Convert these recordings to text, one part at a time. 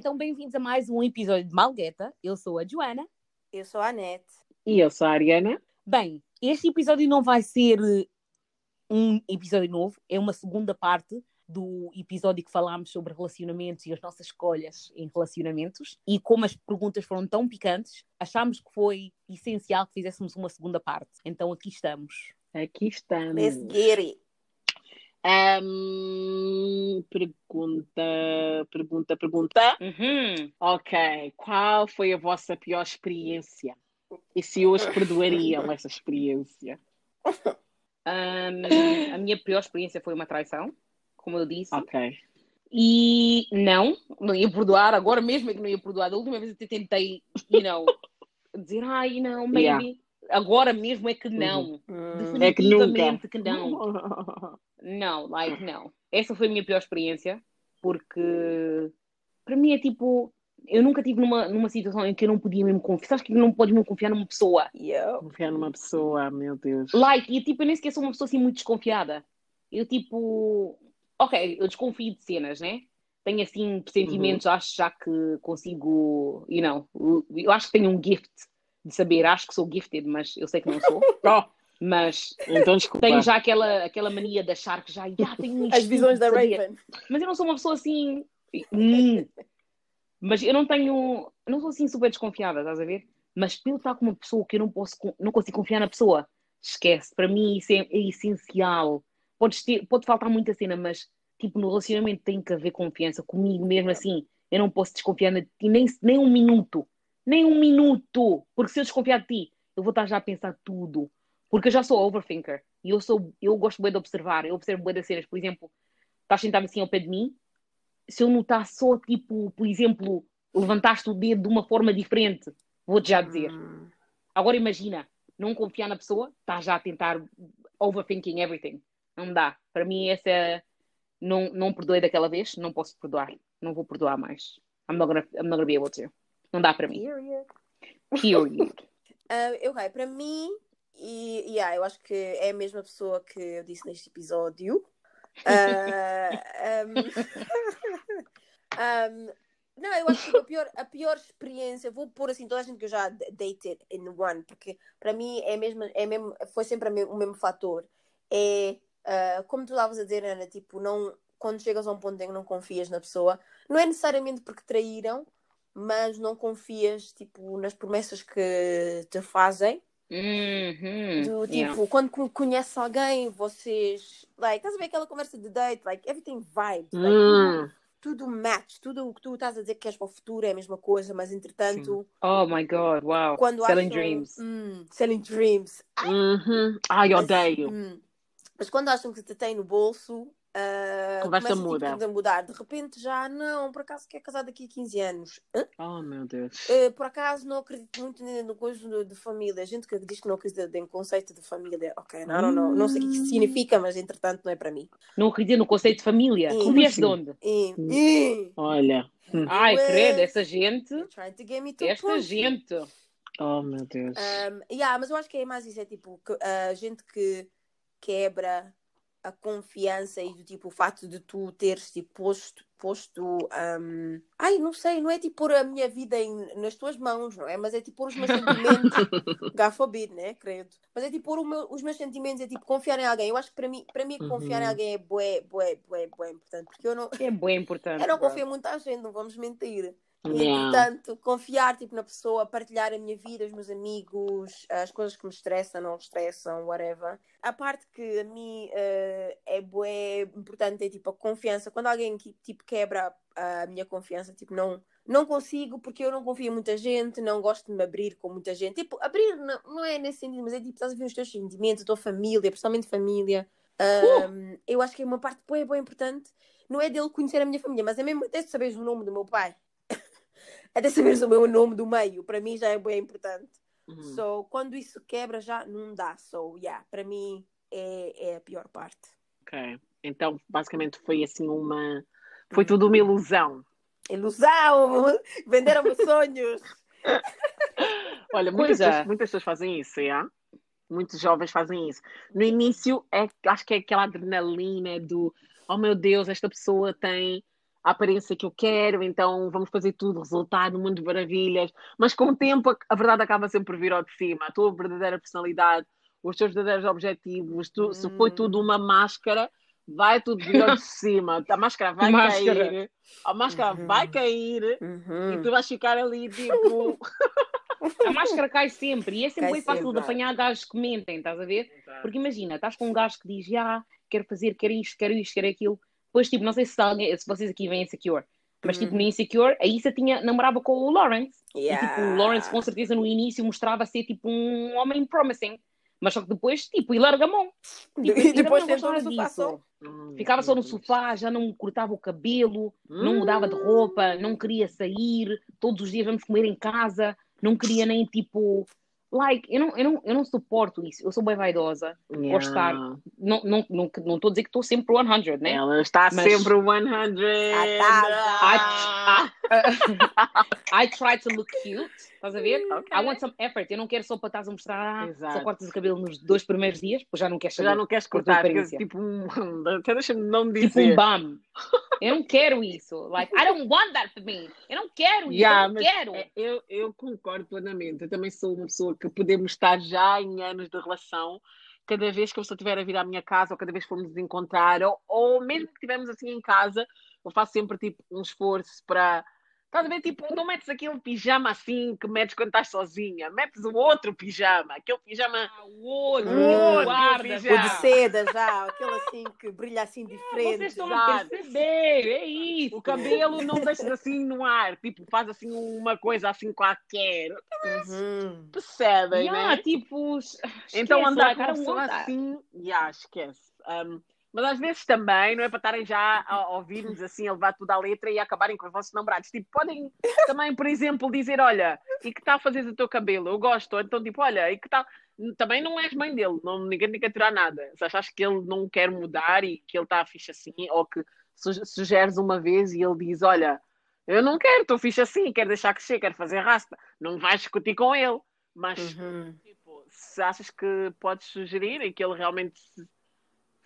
Então, bem-vindos a mais um episódio de Malgueta. Eu sou a Joana. Eu sou a Anete. E eu sou a Ariana. Bem, este episódio não vai ser eh, um episódio novo, é uma segunda parte do episódio que falámos sobre relacionamentos e as nossas escolhas em relacionamentos. E como as perguntas foram tão picantes, achámos que foi essencial que fizéssemos uma segunda parte. Então aqui estamos. Aqui estamos. Let's get it. Pergunta, pergunta, pergunta. Uhum. Ok, qual foi a vossa pior experiência? E se hoje perdoariam essa experiência? Ahm, a minha pior experiência foi uma traição, como eu disse. Ok. E não, não ia perdoar, agora mesmo é que não ia perdoar. Da última vez eu tentei, you know, dizer, ai não, maybe. Yeah. Agora mesmo é que não. Hum. É que. Definitivamente que não. Não, like, não. Essa foi a minha pior experiência, porque para mim é tipo, eu nunca tive numa, numa situação em que eu não podia mesmo confiar. Sabes que não podes mesmo confiar numa pessoa? Confiar numa pessoa, meu Deus. Like, e tipo, eu nem sequer sou uma pessoa assim muito desconfiada. Eu tipo, ok, eu desconfio de cenas, né? Tenho assim sentimentos, acho já que consigo, you know, eu acho que tenho um gift de saber, acho que sou gifted, mas eu sei que não sou. Oh, Mas então desculpa. tenho já aquela, aquela mania de achar que já, já tenho um As visões da. Raven. Mas eu não sou uma pessoa assim. Hum. Mas eu não tenho. eu Não sou assim super desconfiada, estás a ver? Mas pelo estar com uma pessoa que eu não posso, não consigo confiar na pessoa, esquece. Para mim isso é, é essencial. Podes ter, pode faltar muita cena, mas tipo, no relacionamento tem que haver confiança comigo mesmo assim. Eu não posso desconfiar de ti nem, nem um minuto. Nem um minuto. Porque se eu desconfiar de ti, eu vou estar já a pensar tudo. Porque eu já sou overthinker. E eu sou, eu gosto bem de observar. Eu observo bem das cenas. Por exemplo, estás sentado assim ao pé de mim, se eu notar só, tipo, por exemplo, levantaste o dedo de uma forma diferente, vou-te já dizer. Hum. Agora imagina, não confiar na pessoa, estás já a tentar overthinking everything. Não dá. Para mim, essa é- não, não perdoei daquela vez, não posso perdoar. Não vou perdoar mais. I'm not gonna, I'm not gonna be able to. Não dá para mim. Period. Period. Ah, ok, para mim, e yeah, eu acho que é a mesma pessoa que eu disse neste episódio. Ah, um, um, não, eu acho que a pior, a pior experiência, vou pôr assim toda a gente que eu já dated in one, porque para mim é mesmo, é mesmo, foi sempre me- o mesmo fator. É ah, como tu estavas a dizer, Ana, tipo, não, quando chegas a um ponto em que não confias na pessoa, não é necessariamente porque traíram, mas não confias tipo, nas promessas que te fazem. Uhum. Do tipo, Yeah. quando co- conheces alguém, vocês. Like, estás a ver aquela conversa de date? Like, everything vibe. Like, Hum, tudo match. Tudo o que tu estás a dizer que queres para o futuro é a mesma coisa, mas entretanto, Oh my God, wow. quando Selling acham. dreams. Hum, selling dreams. uhum. Ai, Mas, odeio. hum, mas quando acham que te têm no bolso, ah, Conversa começa muda. tipo, a mudar. De repente já, não, por acaso quer casar daqui a 15 anos. Hã? Oh, meu Deus. Eh, por acaso não acredito muito no coisa de, família. Gente que diz que não acredita em conceito de família. Ok, não, não, não. Não sei o que isso significa, mas entretanto não é para mim. Não acredito no conceito de família. Tu vieste de Como onde? E, Hum. e, Olha. Hum. Ai, credo, essa gente. Esta gente. Oh, meu Deus. Um, yeah, mas eu acho que é mais isso, é tipo que, a gente que quebra a confiança e do tipo o fato de tu teres tipo, posto, posto um, ai, não sei, não é tipo pôr a minha vida em, nas tuas mãos, não é? Mas é tipo pôr os meus sentimentos, God forbid, né? Credo. Mas é tipo pôr meu- os meus sentimentos, é tipo confiar em alguém. Eu acho que para mim, para mim confiar em Uhum. alguém é bué, bué, bué, bué importante, porque eu não, É bem importante. eu não confio muito à gente, não vamos mentir. E, Yeah. portanto, confiar tipo, na pessoa, partilhar a minha vida, os meus amigos, as coisas que me estressam, não estressam, whatever. A parte que a mim eh, é bué importante é tipo a confiança. Quando alguém que, tipo quebra a minha confiança, tipo não não consigo porque eu não confio em muita gente, não gosto de me abrir com muita gente. Tipo, abrir não, não é nesse sentido, mas é tipo, estás a ver os teus sentimentos, a tua família, principalmente família. Um, Eu acho que é uma parte bué, bué importante. Não é dele conhecer a minha família, mas é mesmo até saberes o nome do meu pai. até saberes o meu nome do meio, para mim já é bem importante. Uhum. So, quando isso quebra, já não dá. So, yeah, para mim é, é a pior parte. Ok. Então, basicamente, foi assim uma. Foi tudo uma ilusão. Ilusão! Venderam-me sonhos! Olha, muitas, é. pessoas, muitas pessoas fazem isso, é? Muitos jovens fazem isso. No início, é, acho que é aquela adrenalina do oh meu Deus, esta pessoa tem a aparência que eu quero, então vamos fazer tudo, resultado, mundo de maravilhas. Mas com o tempo, a verdade acaba sempre por vir ao de cima. A tua verdadeira personalidade, os teus verdadeiros objetivos, tu, se foi tudo uma máscara, vai tudo vir ao de cima. A máscara vai Máscara. cair, a máscara Uhum. vai cair Uhum. e tu vais ficar ali tipo. A máscara cai sempre e é sempre bem fácil de apanhar gajos que mentem, estás a ver? Porque imagina, estás com um gajo que diz, ah, quero fazer, quero isto, quero isto, quero aquilo. Depois, tipo, não sei se, alguém, se vocês aqui veem Insecure, mas tipo, no Insecure, a Issa tinha, namorava com o Lawrence. E tipo, o Lawrence com certeza no início mostrava ser tipo um homem promising. Mas só que depois, tipo, e larga a mão. Tipo, E depois sentou no sofá só. Hum, Ficava só no sofá, já não cortava o cabelo, não mudava de roupa, não queria sair, todos os dias vamos comer em casa, não queria nem tipo. Like, eu não, eu não, eu não suporto isso. Eu sou bem vaidosa. Yeah. Gosto de estar. Não não não não estou a dizer que estou sempre 100, né? Ela está Mas- sempre 100. Ah, I try to look cute. Estás a ver? Ok. I want some effort. Eu não quero só para estás a mostrar, ah, Exato. só cortas o cabelo nos dois primeiros dias, pois já não queres saber. Já não queres cortar, porque aparência. tipo um. Até deixa-me não Tipo dizer. um bum. Eu não quero isso. Like, I don't want that for me. Eu não quero isso. Yeah, eu não quero. é- Eu, eu concordo plenamente. Eu também sou uma pessoa que podemos estar já em anos de relação. Cada vez que a pessoa estiver a vir à minha casa, ou cada vez que formos nos encontrar, ou, ou mesmo que estivermos assim em casa, eu faço sempre tipo um esforço para. Estás a ver? Tipo, não metes aquele pijama assim que metes quando estás sozinha, metes o outro pijama, aquele pijama. O outro, Hum. o guarda. O de seda já, aquele assim que brilha assim diferente. Vocês estão a perceber, é isso. O cabelo não deixes assim no ar, tipo, faz assim uma coisa assim qualquer. Uhum. Percebem, Yeah, né? tipo, Então esquece, andar like, com uma pessoa that. assim, já, esquece. Um, mas às vezes também, não é para estarem já a ouvir-nos assim, a levar tudo à letra e acabarem com os vossos namorados. Tipo, podem também, por exemplo, dizer, olha, e que tal fazeres o teu cabelo? Eu gosto. Ou Então, tipo, olha, e que tal... Também não és mãe dele, não, ninguém tem que aturar nada. Se achas que ele não quer mudar e que ele está fixe assim, ou que su- sugeres uma vez e ele diz, olha, eu não quero, estou fixe assim, quero deixar crescer, quero fazer rasta. Não vais discutir com ele. Mas Uhum. Tipo, se achas que podes sugerir e que ele realmente,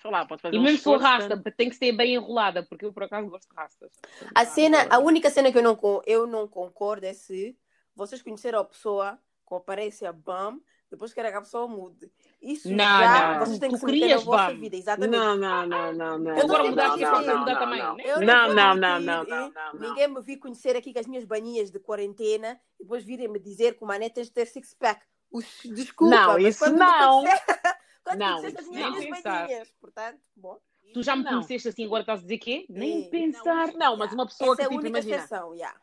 sei lá, pode fazer E um mesmo se for rasta, tem que ser bem enrolada, porque eu por acaso gosto de rastas. A cena, a única cena que eu não, eu não concordo é se vocês conheceram a pessoa com aparência bam, depois querem que a pessoa mude. Isso Não, já não. vocês têm Tu que se meter na querias vossa bam. vida, exatamente. Não, não, não, não, não. Eu Agora não mudar aqui, não, vamos não, mudar não, também, não. né? Não, não, não, não, não, não, não. Ninguém me vi conhecer aqui com as minhas baninhas de quarentena e depois virem-me dizer que o mané tens de ter six-pack. Os- Desculpa, Não, isso não. Quando Não, as isso minhas não. baninhas. Portanto, bom. Tu já me Não. conheceste assim, agora estás a dizer quê? Nem pensar. Não, mas uma pessoa Essa é que, a tipo, imagina, exceção, yeah.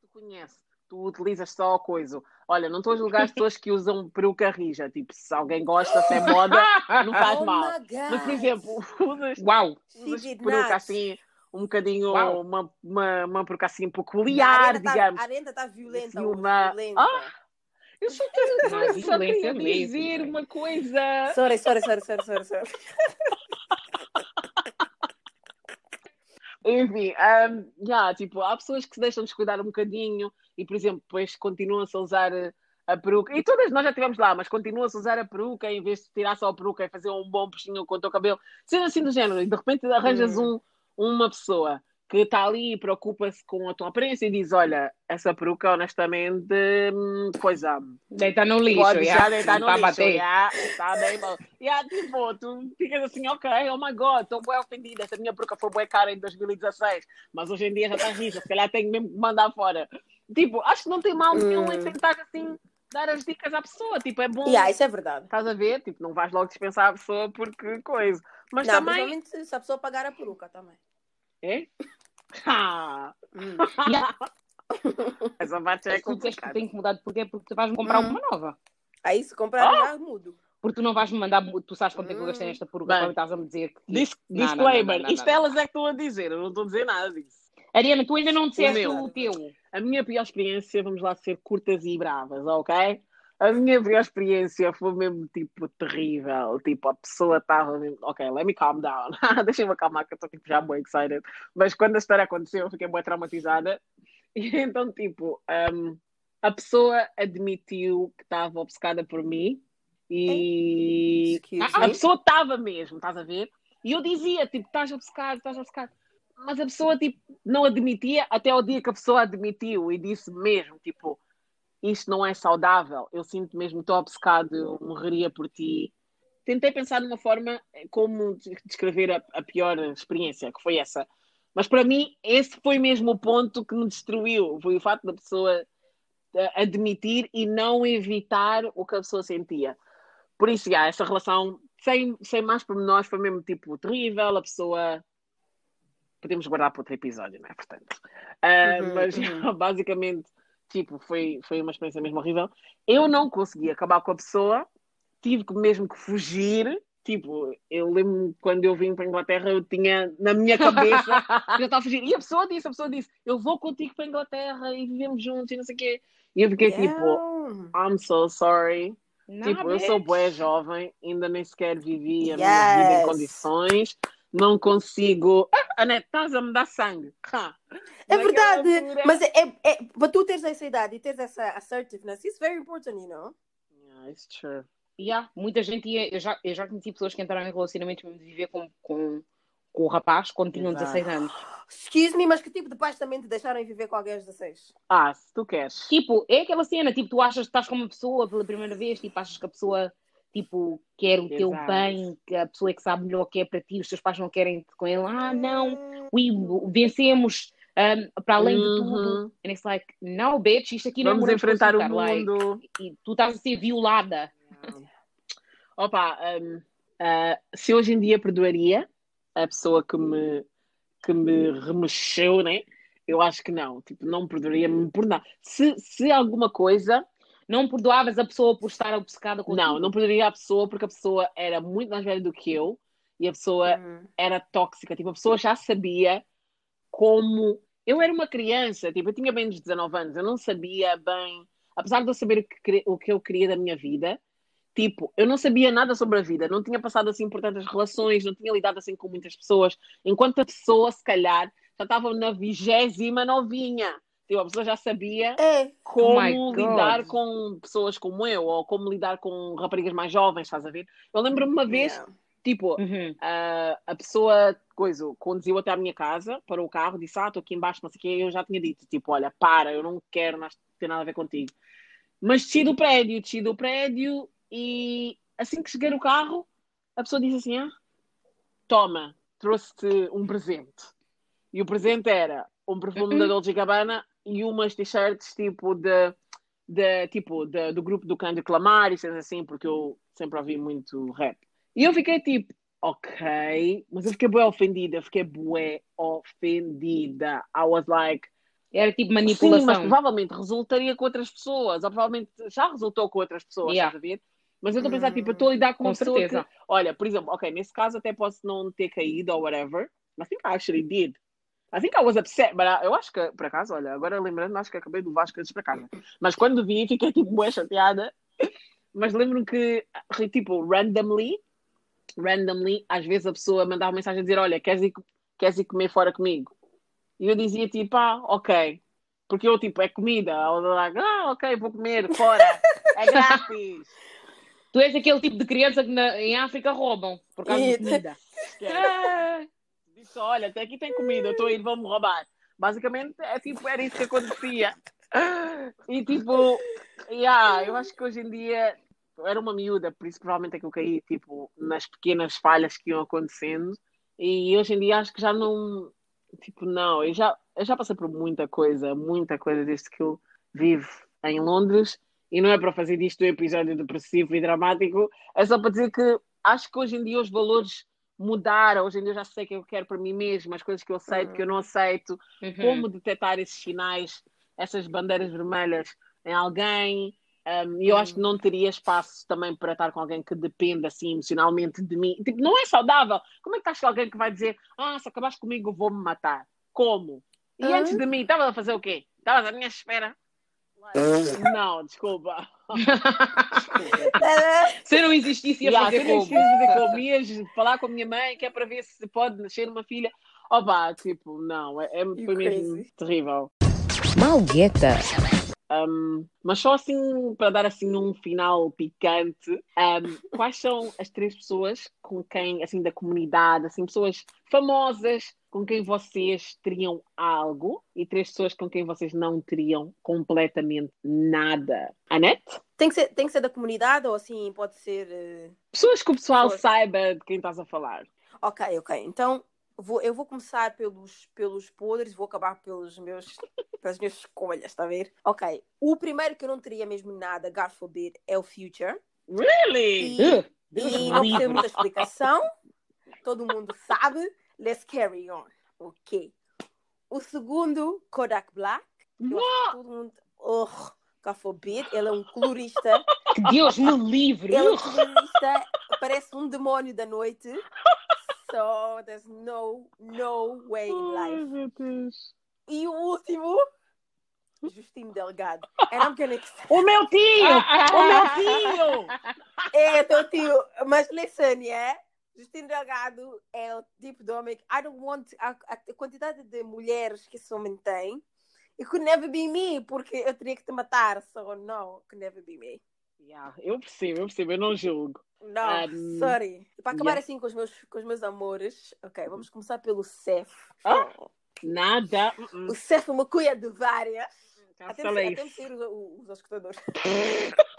tu conheces, tu utilizas só a coisa. Olha, não estou a julgar as pessoas que usam peruca rija. Tipo, se alguém gosta, se é moda, não faz oh mal. Mas, por exemplo, usas, Uau! Usas peruca assim, um bocadinho, Uau. uma, uma, uma peruca assim A peculiar, tá- digamos. A Arenda está violenta. Assim, uma- violenta. Ah! Eu só queria, Não, só queria violência mesmo, dizer uma coisa. Sorry, sorry, sorry, sorry, sorry, sorry. Enfim, um, yeah, tipo, há pessoas que se deixam descuidar um bocadinho e, por exemplo, depois continuam-se a usar a peruca. E todas nós já estivemos lá, mas continuam-se a usar a peruca em vez de tirar só a peruca e fazer um bom puxinho com o teu cabelo. Sendo assim do género, e de repente arranjas um, uma pessoa que está ali e preocupa-se com a tua aparência e diz: Olha, essa peruca, honestamente, hum, coisa. Deita no lixo, Pode já. já deitar no Tá a lixo, bater. já, está bem bom. Yeah, tipo, tu ficas assim, ok, oh my god, estou bem ofendida, essa minha peruca foi bem cara em 2016, mas hoje em dia já está rija, se calhar tenho mesmo que mandar fora. Tipo, acho que não tem mal nenhum em Hum. tentar assim, dar as dicas à pessoa, tipo, é bom, Yeah, isso é verdade. estás a ver? Tipo, não vais logo dispensar a pessoa porque coisa. Mas não, também... se a pessoa pagar a peruca também. É? Ah, Hum. Yeah. essa parte é Se tu disseste que complicada. tenho que mudar de porquê? Porque tu vais-me comprar Hum. uma nova. Aí se comprar Oh! já mudo. Porque tu não vais-me mandar, tu sabes quanto é que eu gastei nesta peruca, Bem. agora estás a me dizer que... Dis- Não, disclaimer, não, não, não, isto não. elas é que estão a dizer, eu não estou a dizer nada disso. Ariana, tu ainda não disseste meu. o teu. A minha pior experiência, vamos lá ser curtas e bravas, ok? A minha pior experiência foi mesmo, tipo, terrível. Tipo, a pessoa estava mesmo... Ok, let me calm down. Deixa-me acalmar que eu estou, tipo, já muito excited. Mas quando a história aconteceu, eu fiquei muito traumatizada. E então, tipo, um, a pessoa admitiu que estava obcecada por mim. E... Excuse A me. pessoa estava mesmo, estás a ver? E eu dizia, tipo, estás obcecado, estás obcecado. mas a pessoa tipo, não admitia até o dia que a pessoa admitiu e disse mesmo, tipo, isto não é saudável, eu sinto mesmo, estou obcecado, eu morreria por ti. Tentei pensar numa forma como descrever a, a pior experiência, que foi essa. Mas para mim, esse foi mesmo o ponto que me destruiu. Foi o facto da pessoa eh, admitir e não evitar o que a pessoa sentia. Por isso, já, essa relação, sem, sem mais pormenores, foi mesmo tipo terrível. A pessoa. Podemos guardar para outro episódio, não é? Portanto. Uh, uhum, mas uhum. basicamente, tipo, foi, foi uma experiência mesmo horrível. Eu não consegui acabar com a pessoa, tive mesmo que fugir Tipo, eu lembro quando eu vim para a Inglaterra, eu tinha na minha cabeça que eu estava a fugir. E a pessoa disse, a pessoa disse, eu vou contigo para a Inglaterra e vivemos juntos e não sei o quê. E eu fiquei yeah. tipo, I'm so sorry. Não, tipo, bitch. eu sou boa jovem, ainda nem sequer vivi a yes. minha vida em condições. Não consigo. Ah, Anete, estás a me dar sangue. Ha. É verdade, altura... mas é, é, é, para tu teres essa idade e teres essa assertiveness, it's very important, you know? Yeah, it's true. Yeah, muita gente ia. Eu já, eu já conheci pessoas que entraram em relacionamentos mesmo de viver com, com, com o rapaz quando tinham Exato. 16 anos. Excuse me, mas que tipo de pais também te deixaram viver com alguém aos 16? Ah, se tu queres. Tipo, é aquela cena, tipo, tu achas que estás com uma pessoa pela primeira vez, tipo, achas que a pessoa tipo, quer o Exato. teu bem, que a pessoa é que sabe melhor o que é para ti, os teus pais não querem com ele, ah, não, we, vencemos um, para além uhum. de tudo. And it's like, no, bitch, isto aqui Vamos não é enfrentar o mundo. Like, e tu estás a ser violada. Opa, um, uh, se hoje em dia perdoaria a pessoa que me, que me remexeu, né? Eu acho que não. Tipo, não perdoaria-me por nada. Se, se alguma coisa. Não perdoavas a pessoa por estar obcecada com Não, não perdoaria a pessoa porque a pessoa era muito mais velha do que eu e a pessoa uhum. era tóxica. Tipo, a pessoa já sabia como. Eu era uma criança, tipo, eu tinha bem uns 19 anos, eu não sabia bem. Apesar de eu saber o que, o que eu queria da minha vida, Tipo, eu não sabia nada sobre a vida, não tinha passado assim por tantas relações, não tinha lidado assim com muitas pessoas, enquanto a pessoa, se calhar, já estava na vigésima novinha. Tipo, a pessoa já sabia é. como oh lidar com pessoas como eu, ou como lidar com raparigas mais jovens, estás a ver? Eu lembro-me uma vez, yeah. tipo, uhum. a, a pessoa, coisa, conduziu até à minha casa, parou o carro, disse, ah, estou aqui embaixo, não sei o quê, eu já tinha dito, tipo, olha, para, eu não quero ter nada a ver contigo. Mas desci do prédio, desci do prédio e assim que cheguei no carro, a pessoa disse assim: ah, Toma, trouxe-te um presente. E o presente era um perfume da Dolce Gabbana e umas t-shirts tipo de, de tipo de, do grupo do Kendrick Lamar e coisas assim, porque eu sempre ouvi muito rap. E eu fiquei tipo, ok, mas eu fiquei bué ofendida, eu fiquei bué ofendida. I was like, era tipo manipulação. Sim, mas provavelmente resultaria com outras pessoas, ou provavelmente já resultou com outras pessoas, yeah. estás a ver? Mas eu estou a pensar, tipo, eu estou a lidar com, com uma pessoa certeza. que, olha, por exemplo, ok, nesse caso até posso não ter caído ou whatever, mas I think I actually did. I think I was upset, but I, eu acho que, por acaso, olha, agora lembrando, acho que acabei do Vasco antes para casa. Mas quando vi, fiquei tipo bem chateada. Mas lembro que, tipo, randomly, randomly, às vezes a pessoa mandava uma mensagem a dizer: Olha, queres ir, queres ir comer fora comigo? E eu dizia tipo: Ah, ok. Porque eu, tipo, é comida. Ah, ok, vou comer fora. É grátis. Tu és aquele tipo de criança que na, em África roubam por causa de comida. Olha, até aqui tem comida, eu estou ir, vão-me roubar. Basicamente, é tipo, era isso que acontecia. E tipo, yeah, eu acho que hoje em dia eu era uma miúda, por isso provavelmente é que eu caí tipo, nas pequenas falhas que iam acontecendo. E hoje em dia acho que já não. Tipo, não, eu já, eu já passei por muita coisa, muita coisa desde que eu vivo em Londres e não é para fazer disto um episódio depressivo e dramático, é só para dizer que acho que hoje em dia os valores mudaram, hoje em dia eu já sei o que eu quero para mim mesmo, as coisas que eu aceito, uhum. que eu não aceito, uhum. como detectar esses sinais, essas bandeiras vermelhas em alguém, um, eu acho que não teria espaço também para estar com alguém que dependa assim emocionalmente de mim. Tipo, não é saudável. Como é que estás com alguém que vai dizer, ah, se acabaste comigo, vou-me matar? Como? E uhum. antes de mim, estavas a fazer o quê? Estavas à minha espera não, desculpa. se eu não existisse, ia yeah, fazer como? Se fazer como? Ias falar com a minha mãe, que é para ver se pode nascer uma filha. Opa, tipo, não, é, é foi mesmo terrível. Malgueta. Um, mas só assim, para dar assim um final picante, um, quais são as três pessoas com quem, assim, da comunidade, assim, pessoas famosas, com quem vocês teriam algo e três pessoas com quem vocês não teriam completamente nada. Anete? Tem que ser, tem que ser da comunidade ou assim, pode ser. eh, Pessoas que o pessoal Pessoas. saiba de quem estás a falar. Ok, ok. Então vou, eu vou começar pelos, pelos podres, vou acabar pelos meus, pelas minhas escolhas, está a ver? Ok. O primeiro que eu não teria mesmo nada, God forbid, é o Future. Really? E, Deus e não tem muita explicação. Todo mundo sabe. Let's carry on. Ok. O segundo, Kodak Black. Eu acho todo mundo. Oh, God forbid. Ele é um colorista. Que Deus me livre. Ele é um colorista. Parece um demónio da noite. So there's no, no way in life. Deus. E o último, Justino Delgado. And I'm gonna O meu tio! O meu tio! É, teu tio. Mas listen, é? Justino Delgado é o tipo de homem que I don't want a, a, a quantidade de mulheres que esse homem tem. It could never be me, porque eu teria que te matar. So, no, it could never be me. Yeah, eu percebo, eu percebo, eu não julgo. Não, Um, sorry. Para acabar yeah. assim com os, meus, com os meus amores, ok, vamos começar pelo Cef. Ah. Nada. Uh-uh. O Cef é uma cuia de várias. Até Cancela até isso. sair os, os escutadores.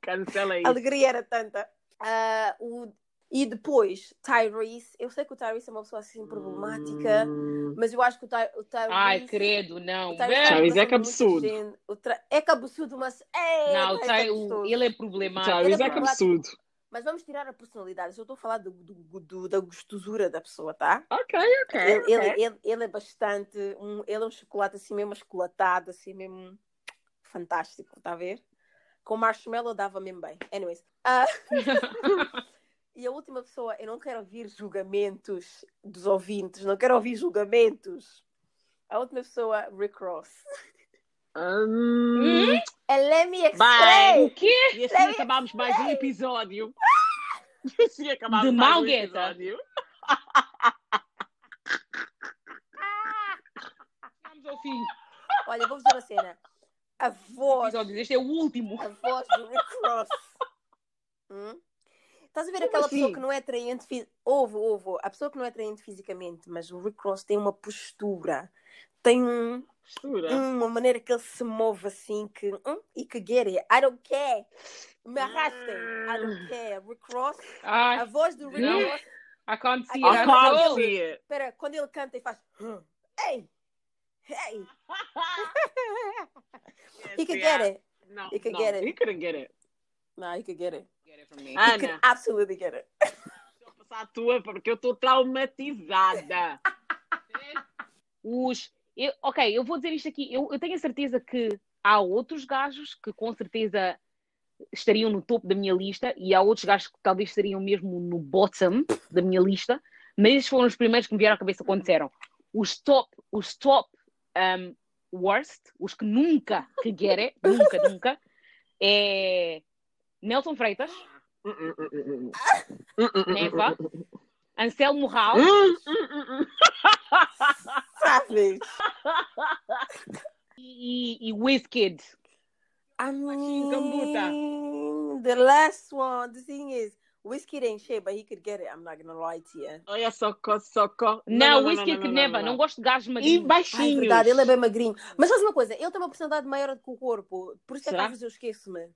Cancela A isso. alegria era tanta. Ah, o, e depois, Tyrese. Eu sei que o Tyrese é uma pessoa assim problemática, Hum. mas eu acho que o, Ty, o Tyrese. Ai, credo, não. o Tyrese Tyrese é cabeçudo. o É cabeçudo, mas. É, Não, o Tyrese Ty- é o- gostoso. ele é problemático. Tyrese Ele é é cabeçudo. Mas vamos tirar a personalidade. Eu estou a falar do, do- do- da gostosura da pessoa, tá? Ok, ok. Ele, ok. ele, ele, ele é bastante. Um, ele é um chocolate assim mesmo achocolatado, assim mesmo fantástico, tá a ver? Com marshmallow dava mesmo bem. Anyways. Ah, e a última pessoa, eu não quero ouvir julgamentos dos ouvintes, não quero ouvir julgamentos. A última pessoa, Rick Ross. Hum, And let me Vai. explain. O quê? e assim acabamos mais um episódio. E assim acabamos De mais um episódio. Vamos ao fim. Olha, vou dizer uma cena. A voz, Episódios. Este é o último. a voz do Rick Ross. Hum? Estás a ver Como aquela assim? pessoa que não é atraente Ouve, ouve. A pessoa que não é atraente fisicamente, mas o Rick Ross tem uma postura, tem um, uma maneira que ele se move assim que. Hum, e que get it. I don't care. Me arrastem. I don't care. Rick Ross, a voz do Rick Não. Ross. I can't see it. I can't see it. Espera, quando ele canta e faz. "Hum, Hey! Hey! He could get it. No, He could no, get it. He couldn't get it. No, he could get it. Get it from me. Ah, He could Ana, absolutely get it. vou passar a tua porque eu estou traumatizada. Os. eu- ok, eu vou dizer isto aqui. Eu, eu tenho a certeza que há outros gajos que com certeza estariam no topo da minha lista e há outros gajos que talvez estariam mesmo no bottom da minha lista, mas esses foram os primeiros que me vieram à cabeça quando disseram os top, os top um, worst, os que nunca que get it, nunca, nunca, é Nelson Freitas, Neva, Anselmo Rao, Savage. e, e Wizkid. I Gambuta. mean, the last one, the thing is, Whiskey ain't shit, but he could get it. I'm not gonna lie to you. Olha, socorro, socorro. Não, Wizkid que neva, não gosto de gajos E magrinhos. Ai, baixinhos. verdade, ele é bem magrinho. Mas sabes uma coisa? Ele tem uma personalidade maior do que o corpo. Por isso é que às vezes eu esqueço-me.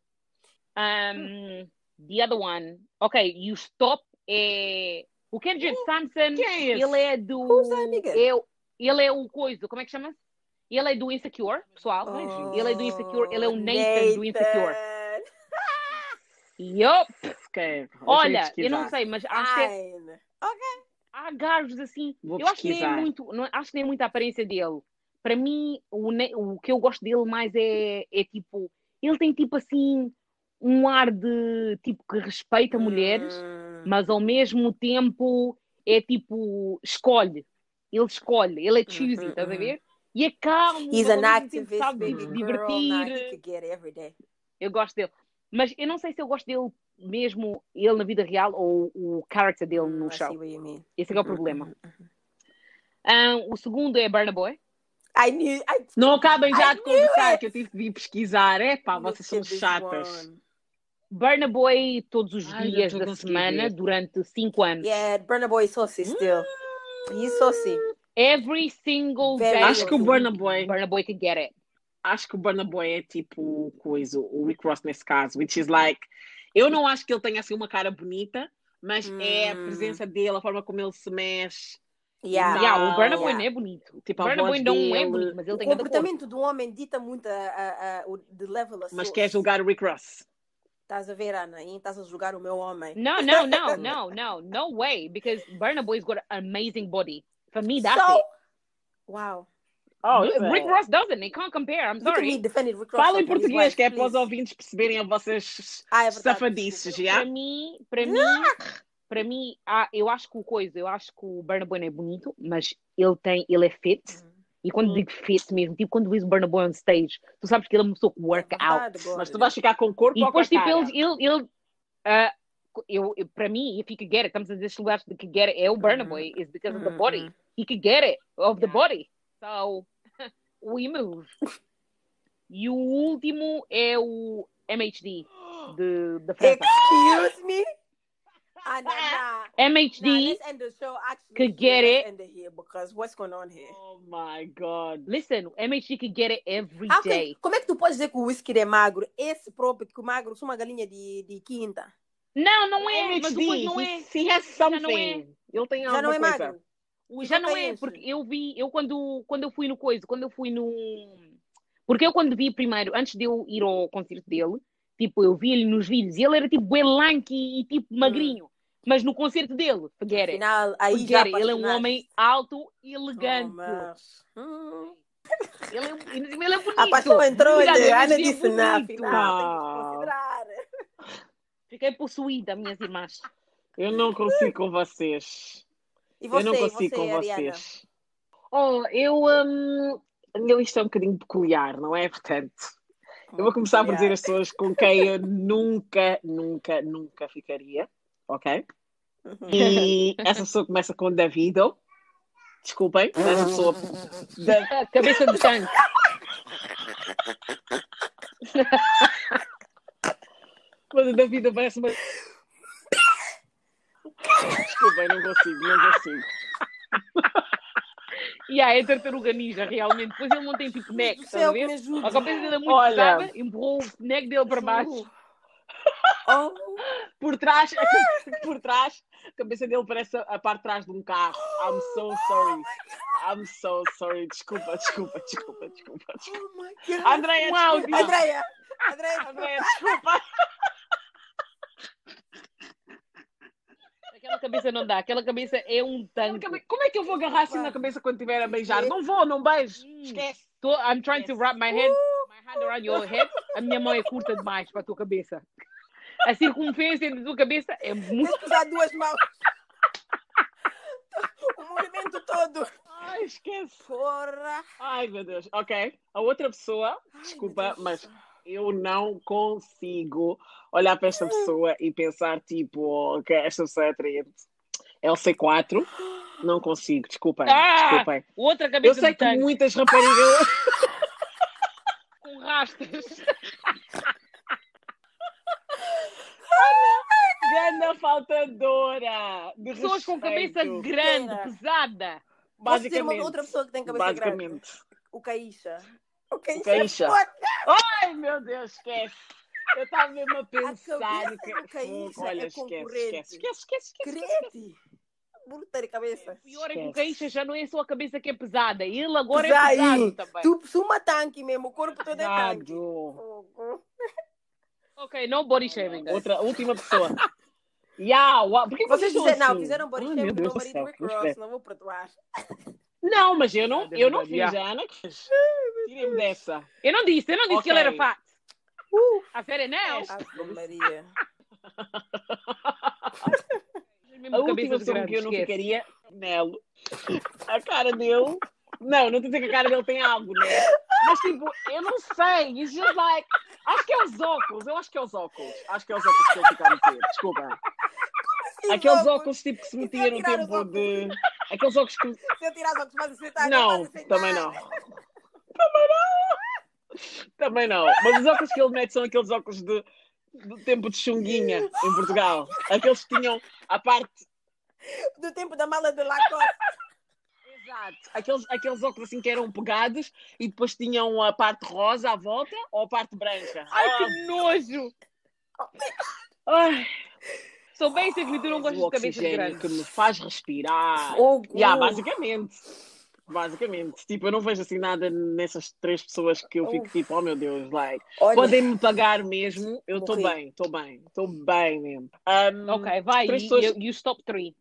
Um, the other one. Ok, e o stop é. O Kendrick Sampson, Quem é esse? ele é do. Who's that nigga? o- ele é o coisa, como é que chama? Ele é do Insecure, pessoal. Oh, Ele é do Insecure, ele é o Nathan, do Insecure. Nathan. Yup. Ok, Olha, eu não sei, mas acho que é- Fine. há gajos assim. Vou eu acho que nem é muito, não, acho que nem é muito a aparência dele. Para mim, o, o que eu gosto dele mais é, é tipo, ele tem tipo assim um ar de tipo que respeita mulheres, Hum. mas ao mesmo tempo é tipo escolhe. Ele escolhe, ele é choosy, Uhum, estás a uhum. ver? E é calmo, He's an activist, sabe baby girl. Divertir. could get it every day. Eu gosto dele. Mas eu não sei se eu gosto dele mesmo, ele na vida real ou o character dele no Hum, I show. see what you mean. Esse é que é o Uhum, problema. uhum. Ah, o segundo é Burna Boy. I knew. I Não acabem já I de conversar, it! que eu tive de vir pesquisar. É pá, vocês são chatas. one. Burna Boy todos os Ai, dias da semana ver. durante cinco anos. Yeah, Burna Boy saucy still. Isso sim. Every single Very day. Acho que o Burna Boy, Burna Boy could get it. acho que o Burna Boy é tipo coisa, o Rick Ross nesse caso, which is like, eu não acho que ele tenha assim uma cara bonita, mas é a Hum. presença dele, a forma como ele se mexe, Yeah. Yeah, o Burna Boy yeah. não é bonito. tipo a Burna Boy não é dele. bonito, mas ele O tem corpo. comportamento do homem dita muito a, a, a, o de level a mas quer julgar o Rick Ross. Estás a ver, Ana? E estás a julgar o meu homem. No, no, no, no, no, no way. Because Burna Boy's got an amazing body. For me, that's so, it. wow. Oh, Rick Ross doesn't. They can't compare. I'm me sorry. defending Rick Ross. Fala em português, que é para os ouvintes perceberem a vossas Ah, é safadices, já? Para mim, para mim, para mim, ah, eu acho que o coisa, eu acho que o Burna Boy não é bonito, mas ele tem, ele é fit. E quando digo fit mesmo, tipo quando o Burna Boy on stage, tu sabes que ele é uma pessoa que work out. verdade, Mas tu vais ficar com o corpo E depois, tipo, ele, ele, ele ah, eu, eu, para mim, if he could get it, estamos a dizer lugares de que get it, é o Burna Uhum. Boy, is because of the Uhum, body. He could get it, of the body. So, we move. E o último é o MHD, de, da França. Excuse me? Nah. Nah, MHD, let's end the show. Actually, could get it. end it here because what's going on here? Oh my god. listen, MHD could get it every Ah, ok. day. Como é que tu podes dizer que o whisky é magro? Esse próprio, que o magro sou uma galinha de, de quinta. Não, não é, mas MHD, depois não é. he, he has Já não something. Ele tem Já alguma não é coisa. magro. Já não é, porque eu vi, eu quando, quando eu fui no coisa, quando eu fui no. Porque eu quando vi primeiro, antes de eu ir ao concerto dele, tipo, eu vi ele nos vídeos e ele era tipo bem lanky e tipo magrinho. Mas no concerto dele, forget it. Afinal, aí Forget. Ele é um homem alto e Oh, elegante. mas- Hum. ele, é, ele é bonito. A paixão entrou Cuidado, e ele Ana disse não, afinal, tem que considerar. Fiquei possuída, minhas irmãs. Eu não consigo com vocês. E você, eu não consigo você, com Ariana? vocês. Oh, eu. hum, a minha lista é um bocadinho peculiar, não é? Portanto, eu vou começar por dizer as pessoas com quem eu nunca, nunca, nunca ficaria. Ok? Uhum. E essa pessoa começa com Davido. Desculpem, essa pessoa. Da- Cabeça de tanque. Mas o Davido parece uma. Desculpem, não consigo, não consigo. E yeah, é tartaruga ninja, realmente. Depois ele não tem tipo neck, estás a ver? A cabeça dele é muito Olha. pesada, empurrou o neck dele para baixo. Oh, Por trás, por trás, a cabeça dele parece a, parte de trás de um carro. I'm so sorry. I'm so sorry. Desculpa, desculpa, desculpa, desculpa. desculpa. oh my God. Andréia, Uau, desculpa. Andréia, Andréia, Andréia, desculpa. Aquela cabeça não dá, aquela cabeça é um tanque. Como é que eu vou agarrar assim na cabeça quando estiver a beijar? Não vou, não beijo. Hum. Esquece. Tô, I'm trying to wrap my head, my hand around your head. A minha mão é curta demais para a tua cabeça. A circunferência da tua cabeça é muito. tens que usar duas mãos. O movimento todo. Ai, esquece. Porra. Ai, meu Deus. Ok. A outra pessoa, Ai, desculpa, mas eu não consigo olhar para esta pessoa e pensar, tipo, que esta pessoa é atraente. LC4, não consigo, desculpem, Ah! desculpem. Outra Eu cabeça sei de que tanque muitas raparigas. com rastas. Faltadora! De Pessoas com cabeça respeito. grande, pesada. Posso dizer uma outra pessoa que tem cabeça grande? O Caícha. O Caícha. Caícha. é foda. Ai, meu Deus, esquece. Eu estava mesmo a pensar cabeça no que. do Caícha Olha, é esquece, concorrente. esquece, esquece, esquece, esquece, cabeça. O pior é que o. Caícha já não é só a cabeça que é pesada, ele agora é pesado aí, também. Tu suma tanque mesmo, o corpo todo é tanque. Ok, no body shaming. guys. Outra, última pessoa. Uau. Por que Vocês estão fizeram, não, assim? fizeram body Ai, do marido céu, Rick não vou perdoar. Não, mas eu não, É eu não fiz, Ana que. Tirem-me dessa. Eu não disse, eu não disse que Ok. ele era fat. Uh, A sério, não. Ave Maria. A última pessoa que eu não ficaria, Nelo. A cara dele. Não, não estou a dizer que a cara dele tem algo, né? Mas tipo, eu não sei. It's just like. Acho que é os óculos. Eu acho que é os óculos. Acho que é os óculos que ele fica a meter. Desculpa. Aqueles óculos tipo que se metia no tempo de. Aqueles óculos que. Se eu tirar os óculos, vais aceitar. Não, vais aceitar. também não. Também não. Também não. Mas os óculos que ele mete são aqueles óculos de, do tempo de chunguinha em Portugal. Aqueles que tinham a parte. Do tempo da mala de Lacoste. Exato. Aqueles, aqueles óculos assim que eram pegados e depois tinham a parte rosa à volta ou a parte branca. Ai, Ah, que nojo! ai, Sou bem que tu não o gostas de cabeças grandes. que me faz respirar. Fogo. Yeah, basicamente. Basicamente. Tipo, eu não vejo assim nada nessas três pessoas que eu fico Uf. tipo, oh meu Deus, like. Olha, Podem-me pagar mesmo, eu estou bem, estou bem, estou bem mesmo. Um, Ok, vai. três E, pessoas- e, e os top 3?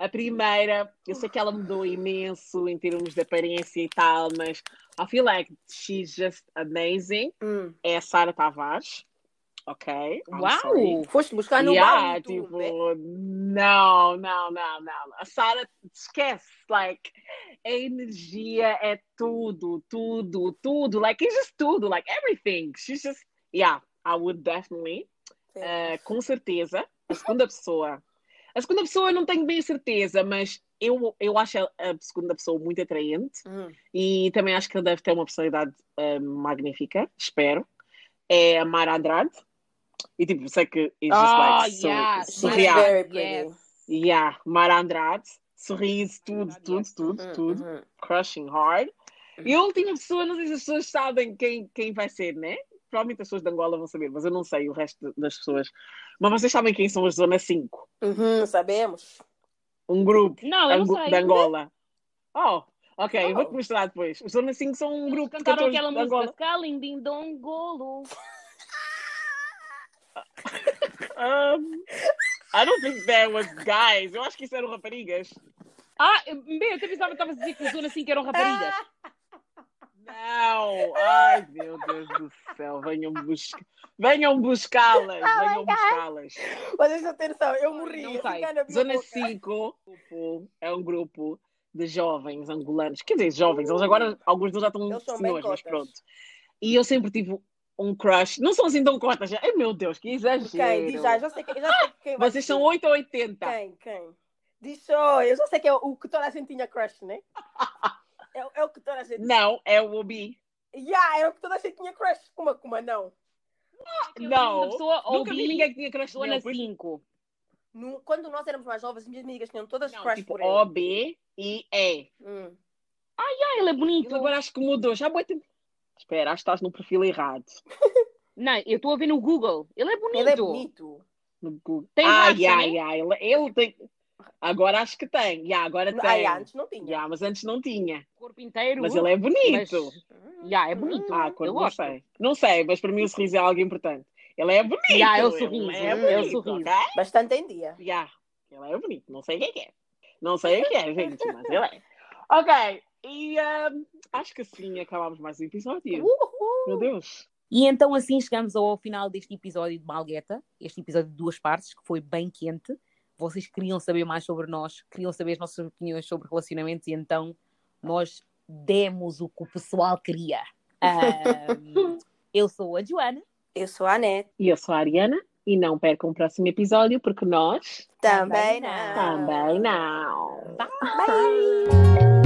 A primeira, eu sei que ela mudou imenso em termos de aparência e tal, mas I feel like she's just amazing. hum. É a Sara Tavares. Ok? I'm Uau! sorry. Foste buscar no yeah, bar tipo, né? não, não, não, não. A Sara, esquece. Like, a energia é tudo, tudo, tudo. Like, it's just tudo. Like, everything. She's just, yeah, I would definitely. Uh, com certeza. A segunda pessoa. A segunda pessoa eu não tenho bem certeza, mas eu, eu acho a, a segunda pessoa muito atraente Hum. e também acho que ela deve ter uma personalidade uh, magnífica, espero. É a Mara Andrade. E tipo, sei que it's just Ah, like yeah, surreal. very pretty. Yeah, Mara Andrade. Sorriso, tudo, tudo, tudo, Uhum, tudo. uhum. Crushing hard. E a última pessoa, não sei se as pessoas sabem quem, quem vai ser, né? Provavelmente as pessoas de Angola vão saber, mas eu não sei o resto das pessoas. Mas vocês sabem quem são as Zona 5? Uhum, sabemos. Um grupo Não, eu não Ango- sei. de Angola. Oh, ok, Oh. vou-te mostrar depois. Os Zona 5 são um Eles grupo de cantaram aquela de música Angola. Scaling Ding Dong Golo. Um, I don't think that was guys. Eu acho que isso eram raparigas. Ah, bem, eu até pensava que estava a dizer que os Zona 5 eram raparigas. Não! Ai, meu Deus do céu. Venham, buscar, venham buscá-las. Venham buscá-las. Mas ter noção, eu morri. Não sei. Zona boca. 5 grupo- é um grupo de jovens angolanos. Quer dizer, jovens. Eles agora, alguns deles já estão senhores, mas pronto. E eu sempre tive um crush. Não são assim tão cotas. já. Ai, meu Deus, que Quem? exagero. Diz já, eu já sei, que- eu já sei quem vai Vocês são 8 ou 80. Quem? Quem? Diz só, eu já sei que é o que toda a gente tinha crush, né? É, o- é o que toda a gente. Não, é o Obi. Yeah, é o que toda a gente tinha crush. Como, como não? Não. A pessoa Nunca vi ninguém que tinha crush por isso- 5. No- quando nós éramos mais jovens, as minhas amigas tinham todas Não, crush tipo por ele. O, B e E. Hum. Ah, ele é bonito. Ele agora acho que mudou. Já boi tempo. Espera, acho que estás no perfil errado. Não, eu estou a ver no Google. Ele é bonito. Ele é bonito. No Google. Tem ah, racha, yeah, né? yeah, ele, ele tem. Agora acho que tem. Yeah, agora tem. Ai, antes não tinha. Yeah, mas antes não tinha. Corpo inteiro. Mas ele é bonito. Mas- Yeah, é bonito. Ah, quando eu não gosto. sei. Não sei, mas para mim o sorriso é algo importante. Ele é bonito. Yeah, é o ele sorriso, É é o bonito, sorriso. ok? Bastante em dia. Yeah, ele é bonito. Não sei o que é que é. Não sei o que é, gente, mas ele é. Ok, e ahm, acho que assim acabámos mais um episódio. Uhul. Meu Deus. E então assim chegamos ao final deste episódio de Malgueta, este episódio de duas partes, que foi bem quente. Vocês queriam saber mais sobre nós, queriam saber as nossas opiniões sobre relacionamentos e então nós demos o que o pessoal queria. Ahm, eu sou a Joana. Eu sou a Anete. E eu sou a Ariana. E não percam o próximo episódio, porque nós Também Também não. também não. Bye.